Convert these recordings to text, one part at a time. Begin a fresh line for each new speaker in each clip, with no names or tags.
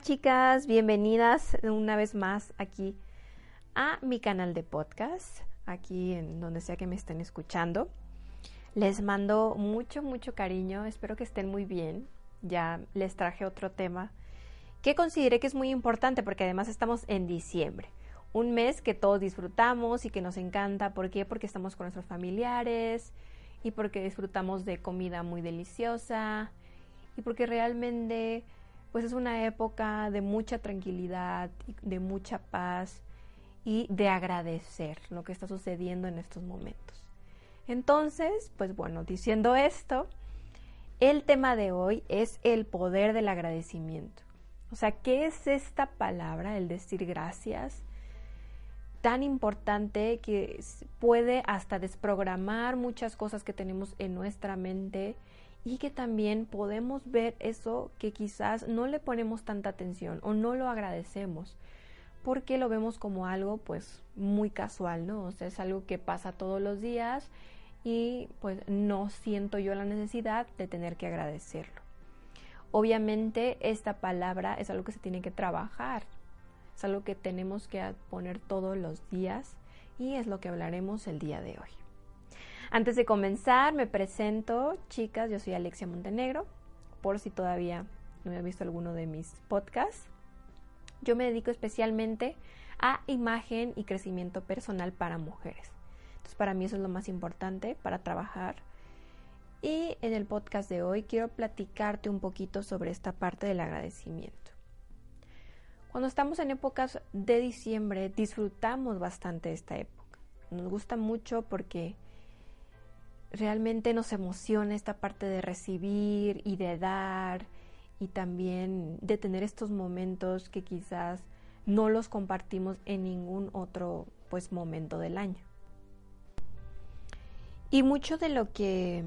chicas, bienvenidas una vez más aquí a mi canal de podcast, aquí en donde sea que me estén escuchando. Les mando mucho, mucho cariño, espero que estén muy bien. Ya les traje otro tema que consideré que es muy importante porque además estamos en diciembre, un mes que todos disfrutamos y que nos encanta. ¿Por qué? Porque estamos con nuestros familiares y porque disfrutamos de comida muy deliciosa y porque realmente pues es una época de mucha tranquilidad, de mucha paz y de agradecer lo que está sucediendo en estos momentos. Entonces, pues bueno, diciendo esto, el tema de hoy es el poder del agradecimiento. O sea, ¿qué es esta palabra, el decir gracias? Tan importante que puede hasta desprogramar muchas cosas que tenemos en nuestra mente y que también podemos ver eso que quizás no le ponemos tanta atención o no lo agradecemos porque lo vemos como algo pues muy casual, ¿no? O sea, es algo que pasa todos los días y pues no siento yo la necesidad de tener que agradecerlo. Obviamente esta palabra es algo que se tiene que trabajar, es algo que tenemos que poner todos los días y es lo que hablaremos el día de hoy. Antes de comenzar, me presento, chicas, yo soy Alexia Montenegro, por si todavía no me visto alguno de mis podcasts. Yo me dedico especialmente a imagen y crecimiento personal para mujeres. Entonces, para mí eso es lo más importante para trabajar. Y en el podcast de hoy quiero platicarte un poquito sobre esta parte del agradecimiento. Cuando estamos en épocas de diciembre, disfrutamos bastante esta época. Nos gusta mucho porque realmente nos emociona esta parte de recibir y de dar y también de tener estos momentos que quizás no los compartimos en ningún otro pues momento del año. Y mucho de lo que,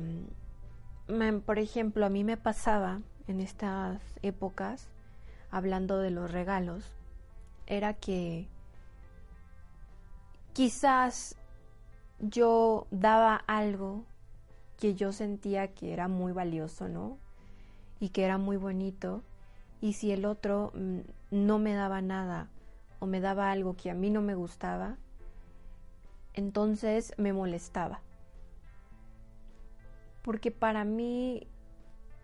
mm, por ejemplo, a mí me pasaba en estas épocas, hablando de los regalos, era que quizás yo daba algo que yo sentía que era muy valioso, ¿no? Y que era muy bonito. Y si el otro mm, no me daba nada o me daba algo que a mí no me gustaba, entonces me molestaba. Porque para mí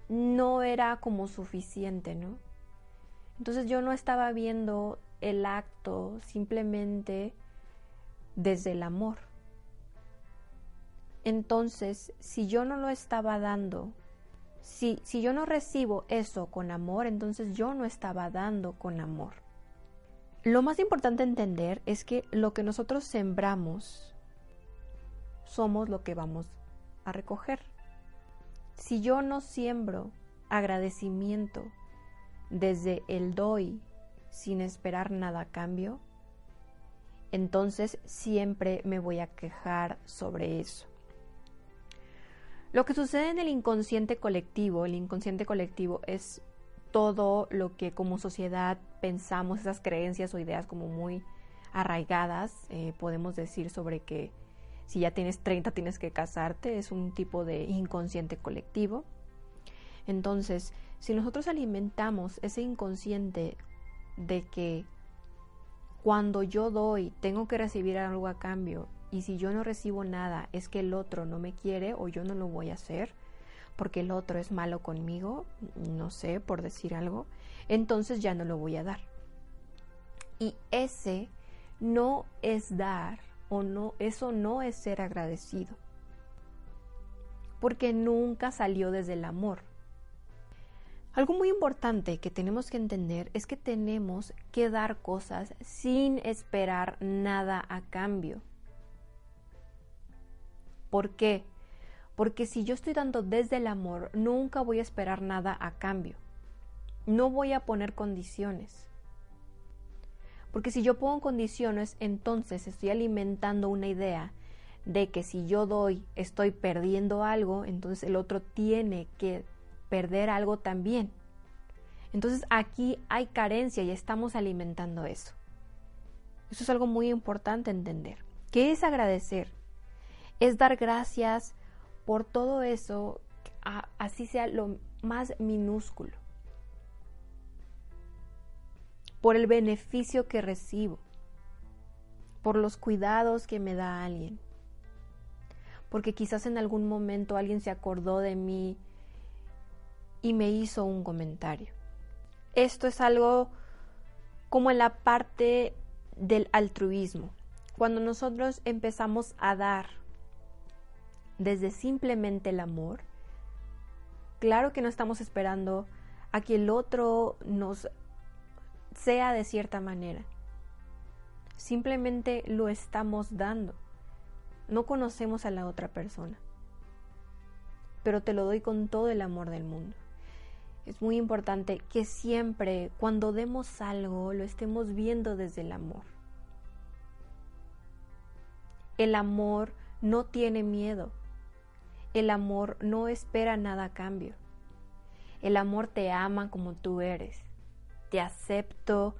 no era como suficiente, ¿no? Entonces yo no estaba viendo el acto simplemente desde el amor. Entonces, si yo no lo estaba dando, si, si yo no recibo eso con amor, entonces yo no estaba dando con amor. Lo más importante entender es que lo que nosotros sembramos somos lo que vamos a recoger. Si yo no siembro agradecimiento desde el doy sin esperar nada a cambio, entonces siempre me voy a quejar sobre eso. Lo que sucede en el inconsciente colectivo, el inconsciente colectivo es todo lo que como sociedad pensamos, esas creencias o ideas como muy arraigadas, eh, podemos decir sobre que si ya tienes 30 tienes que casarte, es un tipo de inconsciente colectivo. Entonces, si nosotros alimentamos ese inconsciente de que cuando yo doy tengo que recibir algo a cambio y si yo no recibo nada es que el otro no me quiere o yo no lo voy a hacer porque el otro es malo conmigo, no sé, por decir algo, entonces ya no lo voy a dar. Y ese no es dar o no, eso no es ser agradecido. Porque nunca salió desde el amor. Algo muy importante que tenemos que entender es que tenemos que dar cosas sin esperar nada a cambio. ¿Por qué? Porque si yo estoy dando desde el amor, nunca voy a esperar nada a cambio. No voy a poner condiciones. Porque si yo pongo condiciones, entonces estoy alimentando una idea de que si yo doy, estoy perdiendo algo, entonces el otro tiene que perder algo también. Entonces aquí hay carencia y estamos alimentando eso. Eso es algo muy importante entender. ¿Qué es agradecer? Es dar gracias por todo eso, así sea lo más minúsculo. por el beneficio que recibo, por los cuidados que me da alguien, porque quizás en algún momento alguien se acordó de mí y me hizo un comentario. Esto es algo como en la parte del altruismo. Cuando nosotros empezamos a dar desde simplemente el amor, claro que no estamos esperando a que el otro nos sea de cierta manera. Simplemente lo estamos dando. No conocemos a la otra persona. Pero te lo doy con todo el amor del mundo. Es muy importante que siempre cuando demos algo lo estemos viendo desde el amor. El amor no tiene miedo. El amor no espera nada a cambio. El amor te ama como tú eres. Te acepto,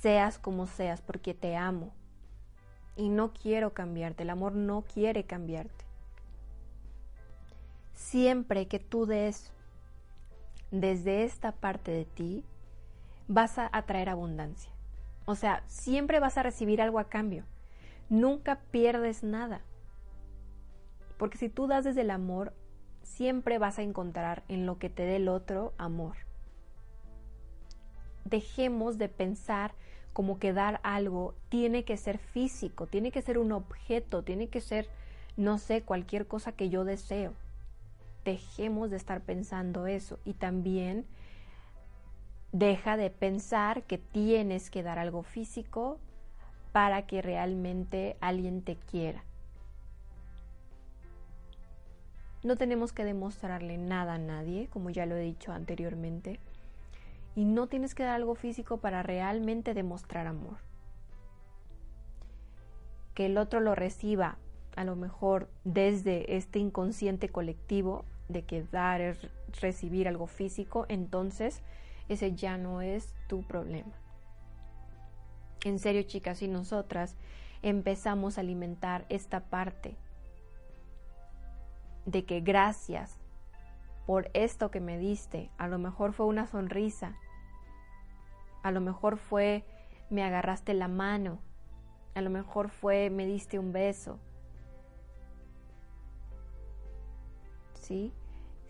seas como seas, porque te amo. Y no quiero cambiarte. El amor no quiere cambiarte. Siempre que tú des desde esta parte de ti, vas a atraer abundancia. O sea, siempre vas a recibir algo a cambio. Nunca pierdes nada. Porque si tú das desde el amor, siempre vas a encontrar en lo que te dé el otro amor. Dejemos de pensar como que dar algo tiene que ser físico, tiene que ser un objeto, tiene que ser, no sé, cualquier cosa que yo deseo. Dejemos de estar pensando eso y también deja de pensar que tienes que dar algo físico para que realmente alguien te quiera. No tenemos que demostrarle nada a nadie, como ya lo he dicho anteriormente. Y no tienes que dar algo físico para realmente demostrar amor. Que el otro lo reciba, a lo mejor desde este inconsciente colectivo de que dar es recibir algo físico, entonces ese ya no es tu problema. En serio, chicas, si nosotras empezamos a alimentar esta parte de que gracias por esto que me diste. A lo mejor fue una sonrisa. A lo mejor fue me agarraste la mano. A lo mejor fue me diste un beso. ¿Sí?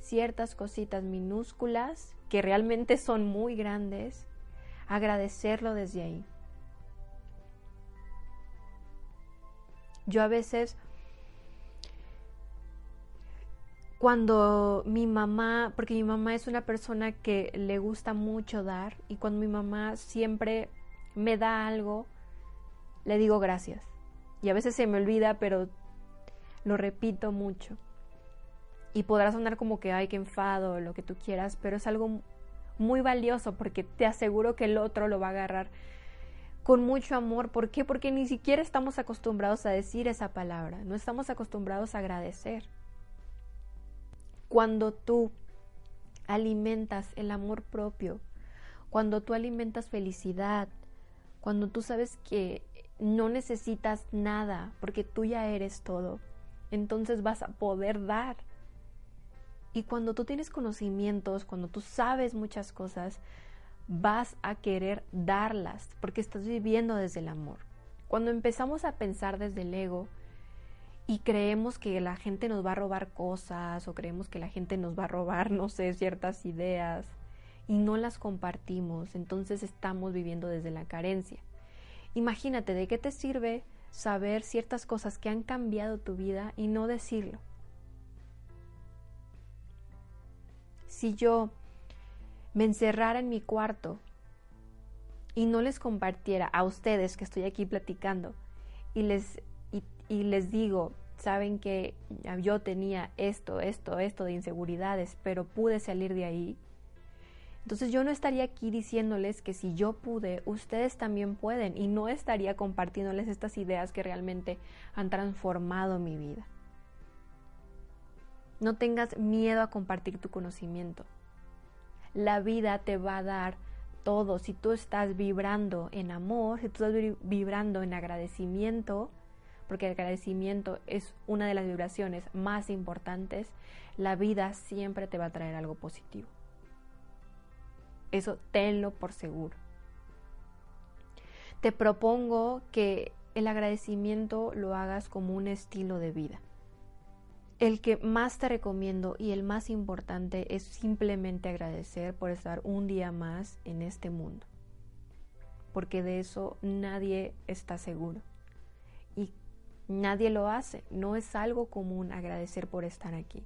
Ciertas cositas minúsculas que realmente son muy grandes. Agradecerlo desde ahí. Yo a veces cuando mi mamá, porque mi mamá es una persona que le gusta mucho dar y cuando mi mamá siempre me da algo, le digo gracias. Y a veces se me olvida, pero lo repito mucho. Y podrá sonar como que, ay, que enfado, lo que tú quieras, pero es algo muy valioso porque te aseguro que el otro lo va a agarrar con mucho amor. ¿Por qué? Porque ni siquiera estamos acostumbrados a decir esa palabra, no estamos acostumbrados a agradecer. Cuando tú alimentas el amor propio, cuando tú alimentas felicidad, cuando tú sabes que no necesitas nada porque tú ya eres todo, entonces vas a poder dar. Y cuando tú tienes conocimientos, cuando tú sabes muchas cosas, vas a querer darlas porque estás viviendo desde el amor. Cuando empezamos a pensar desde el ego, y creemos que la gente nos va a robar cosas o creemos que la gente nos va a robar, no sé, ciertas ideas y no las compartimos, entonces estamos viviendo desde la carencia. Imagínate, ¿de qué te sirve saber ciertas cosas que han cambiado tu vida y no decirlo? Si yo me encerrara en mi cuarto y no les compartiera a ustedes que estoy aquí platicando y les y les digo, saben que yo tenía esto, esto, esto de inseguridades, pero pude salir de ahí. Entonces yo no estaría aquí diciéndoles que si yo pude, ustedes también pueden y no estaría compartiéndoles estas ideas que realmente han transformado mi vida. No tengas miedo a compartir tu conocimiento. La vida te va a dar todo. Si tú estás vibrando en amor, si tú estás vibrando en agradecimiento, porque el agradecimiento es una de las vibraciones más importantes, la vida siempre te va a traer algo positivo. Eso tenlo por seguro. te propongo que el agradecimiento lo hagas como un estilo de vida. El que más te recomiendo y el más importante es simplemente agradecer por estar un día más en este mundo. Porque de eso nadie está seguro. Y nadie lo hace. No es algo común agradecer por estar aquí.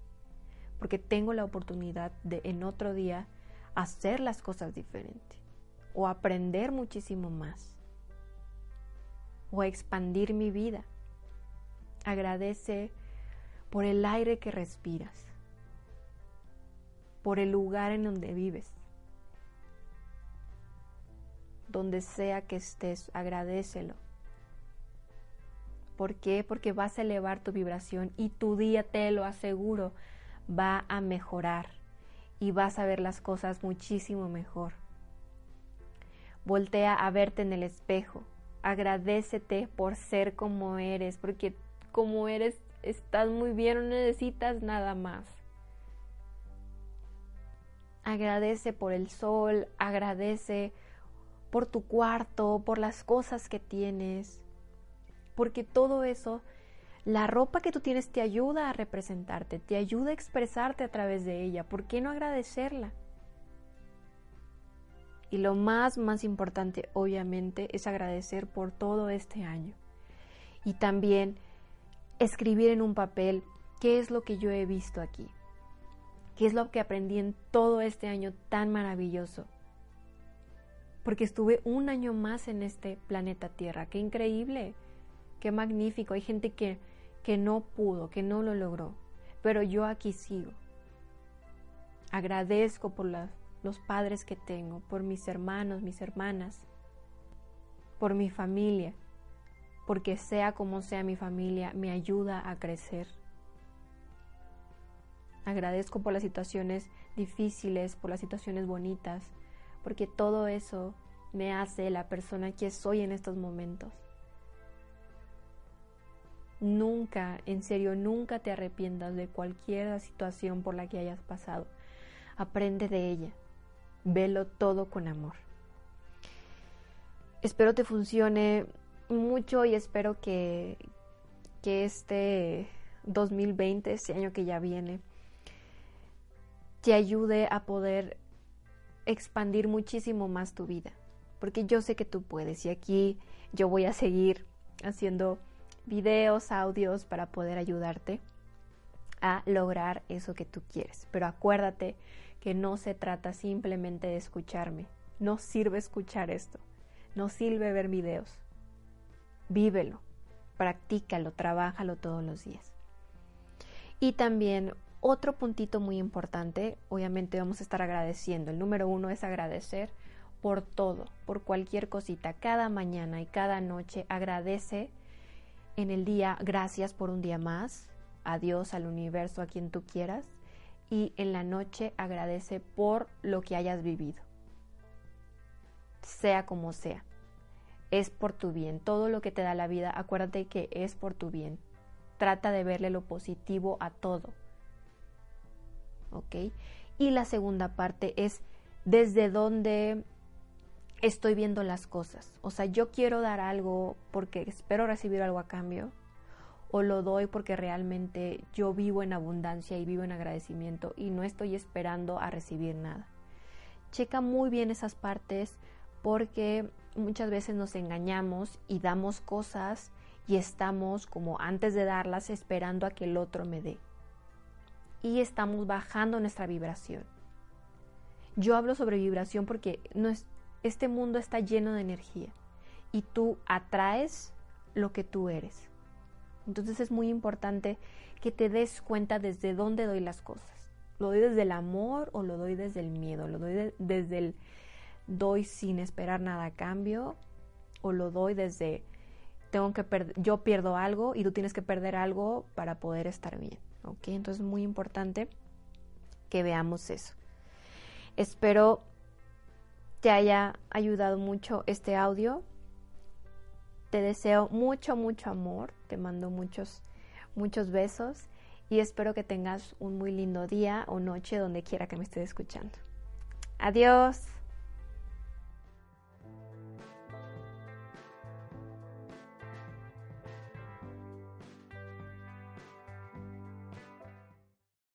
Porque tengo la oportunidad de en otro día hacer las cosas diferente. O aprender muchísimo más. O expandir mi vida. Agradece por el aire que respiras, por el lugar en donde vives. Donde sea que estés, agradecelo. ¿Por qué? Porque vas a elevar tu vibración y tu día, te lo aseguro, va a mejorar y vas a ver las cosas muchísimo mejor. Voltea a verte en el espejo. Agradecete por ser como eres, porque como eres estás muy bien, no necesitas nada más. Agradece por el sol, agradece por tu cuarto, por las cosas que tienes, porque todo eso, la ropa que tú tienes te ayuda a representarte, te ayuda a expresarte a través de ella. ¿Por qué no agradecerla? Y lo más, más importante, obviamente, es agradecer por todo este año. Y también escribir en un papel qué es lo que yo he visto aquí, qué es lo que aprendí en todo este año tan maravilloso. Porque estuve un año más en este planeta Tierra. Qué increíble, qué magnífico. Hay gente que, que no pudo, que no lo logró, pero yo aquí sigo. Agradezco por los padres que tengo, por mis hermanos, mis hermanas, por mi familia porque sea como sea mi familia, me ayuda a crecer. Agradezco por las situaciones difíciles, por las situaciones bonitas, porque todo eso me hace la persona que soy en estos momentos. Nunca, en serio, nunca te arrepientas de cualquier situación por la que hayas pasado. Aprende de ella. Velo todo con amor. Espero te funcione mucho y espero que, que este 2020, este año que ya viene, te ayude a poder expandir muchísimo más tu vida. Porque yo sé que tú puedes y aquí yo voy a seguir haciendo videos, audios para poder ayudarte a lograr eso que tú quieres. Pero acuérdate que no se trata simplemente de escucharme. No sirve escuchar esto. No sirve ver videos vívelo, practícalo, trabájalo todos los días. Y también otro puntito muy importante, obviamente vamos a estar agradeciendo. El número uno es agradecer por todo, por cualquier cosita. Cada mañana y cada noche agradece en el día, gracias por un día más, a Dios, al universo, a quien tú quieras. Y en la noche agradece por lo que hayas vivido, sea como sea es por tu bien. Todo lo que te da la vida, acuérdate que es por tu bien. Trata de verle lo positivo a todo. ¿Ok? Y la segunda parte es desde dónde estoy viendo las cosas. O sea, yo quiero dar algo porque espero recibir algo a cambio. O lo doy porque realmente yo vivo en abundancia y vivo en agradecimiento y no estoy esperando a recibir nada. Checa muy bien esas partes porque muchas veces nos engañamos y damos cosas y estamos como antes de darlas esperando a que el otro me dé. Y estamos bajando nuestra vibración. Yo hablo sobre vibración porque este mundo está lleno de energía y tú atraes lo que tú eres. Entonces es muy importante que te des cuenta desde dónde doy las cosas. ¿Lo doy desde el amor o lo doy desde el miedo? ¿Lo doy desde el doy sin esperar nada a cambio o lo doy desde tengo que yo pierdo algo y tú tienes que perder algo para poder estar bien, ¿ok? Entonces es muy importante que veamos eso. Espero te haya ayudado mucho este audio. Te deseo mucho, mucho amor. Te mando muchos, muchos besos y espero que tengas un muy lindo día o noche donde quiera que me estés escuchando. Adiós.